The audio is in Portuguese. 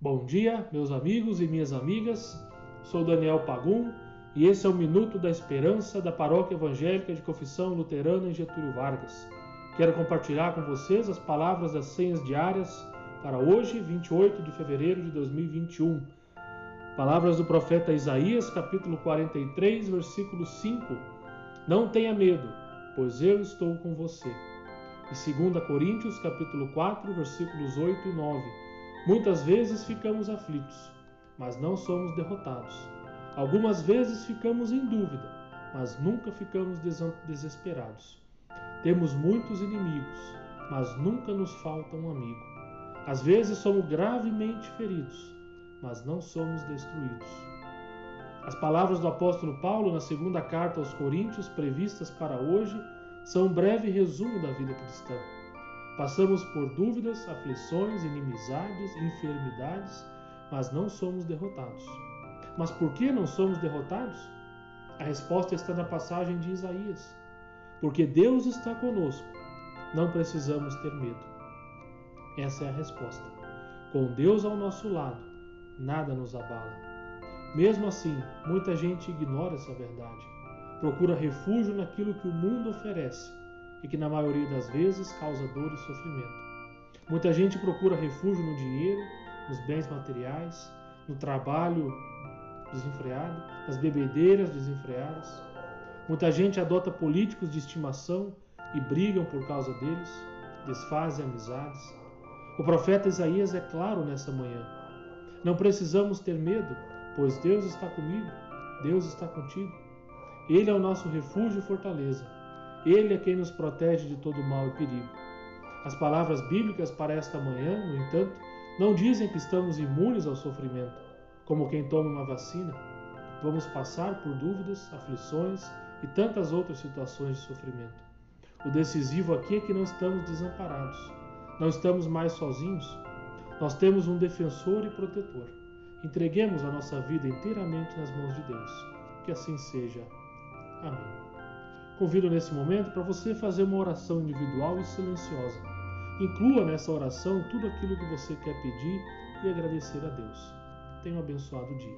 Bom dia, meus amigos e minhas amigas. Sou Daniel Pagum e esse é o Minuto da Esperança da Paróquia Evangélica de Confissão Luterana em Getúlio Vargas. Quero compartilhar com vocês as palavras das senhas diárias para hoje, 28 de fevereiro de 2021. Palavras do profeta Isaías, capítulo 43, versículo 5. Não tenha medo, pois eu estou com você. E 2 Coríntios, capítulo 4, versículos 8 e 9 Muitas vezes ficamos aflitos, mas não somos derrotados. Algumas vezes ficamos em dúvida, mas nunca ficamos desesperados. Temos muitos inimigos, mas nunca nos falta um amigo. Às vezes somos gravemente feridos, mas não somos destruídos. As palavras do apóstolo Paulo na segunda carta aos Coríntios, previstas para hoje, são um breve resumo da vida cristã. Passamos por dúvidas, aflições, inimizades, enfermidades, mas não somos derrotados. Mas por que não somos derrotados? A resposta está na passagem de Isaías. Porque Deus está conosco, não precisamos ter medo. Essa é a resposta. Com Deus ao nosso lado, nada nos abala. Mesmo assim, muita gente ignora essa verdade. Procura refúgio naquilo que o mundo oferece e que na maioria das vezes causa dor e sofrimento. Muita gente procura refúgio no dinheiro, nos bens materiais, no trabalho desenfreado, nas bebedeiras desenfreadas. Muita gente adota políticos de estimação e brigam por causa deles, desfazem amizades. O profeta Isaías é claro nessa manhã. Não precisamos ter medo, pois Deus está comigo, Deus está contigo. Ele é o nosso refúgio e fortaleza ele é quem nos protege de todo mal e perigo. As palavras bíblicas para esta manhã, no entanto, não dizem que estamos imunes ao sofrimento, como quem toma uma vacina. Vamos passar por dúvidas, aflições e tantas outras situações de sofrimento. O decisivo aqui é que não estamos desamparados, não estamos mais sozinhos. Nós temos um defensor e protetor. Entreguemos a nossa vida inteiramente nas mãos de Deus. Que assim seja. Amém. Convido nesse momento para você fazer uma oração individual e silenciosa. Inclua nessa oração tudo aquilo que você quer pedir e agradecer a Deus. Tenha um abençoado dia.